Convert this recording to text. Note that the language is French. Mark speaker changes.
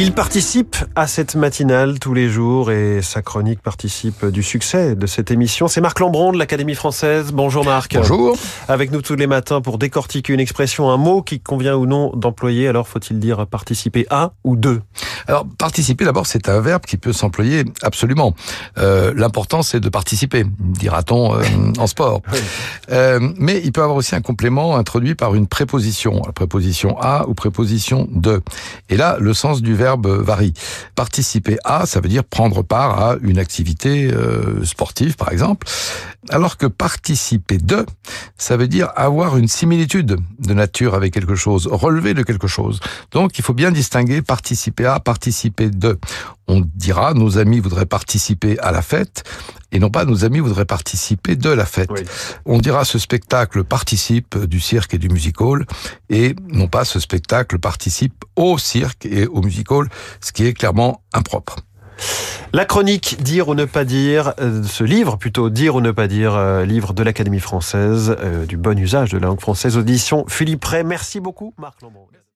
Speaker 1: Il participe à cette matinale tous les jours et sa chronique participe du succès de cette émission. C'est Marc Lambron de l'Académie française. Bonjour Marc.
Speaker 2: Bonjour.
Speaker 1: Avec nous tous les matins pour décortiquer une expression, un mot qui convient ou non d'employer. Alors faut-il dire participer à ou de?
Speaker 2: Alors participer d'abord c'est un verbe qui peut s'employer absolument. Euh, L'important c'est de participer, dira-t-on euh, en sport.
Speaker 1: Oui.
Speaker 2: Euh, mais il peut avoir aussi un complément introduit par une préposition, la préposition à ou préposition de. Et là le sens du verbe varie. Participer à, ça veut dire prendre part à une activité euh, sportive, par exemple, alors que participer de, ça veut dire avoir une similitude de nature avec quelque chose, relever de quelque chose. Donc, il faut bien distinguer participer à, participer de. On dira, nos amis voudraient participer à la fête, et non pas nos amis voudraient participer de la fête.
Speaker 1: Oui.
Speaker 2: On dira ce spectacle participe du cirque et du music hall, et non pas ce spectacle participe au cirque et au music hall, ce qui est clairement impropre.
Speaker 1: La chronique Dire ou ne pas dire, euh, ce livre plutôt Dire ou ne pas dire, euh, livre de l'Académie française, euh, du bon usage de la langue française, audition Philippe Ray. Merci beaucoup Marc Lambron.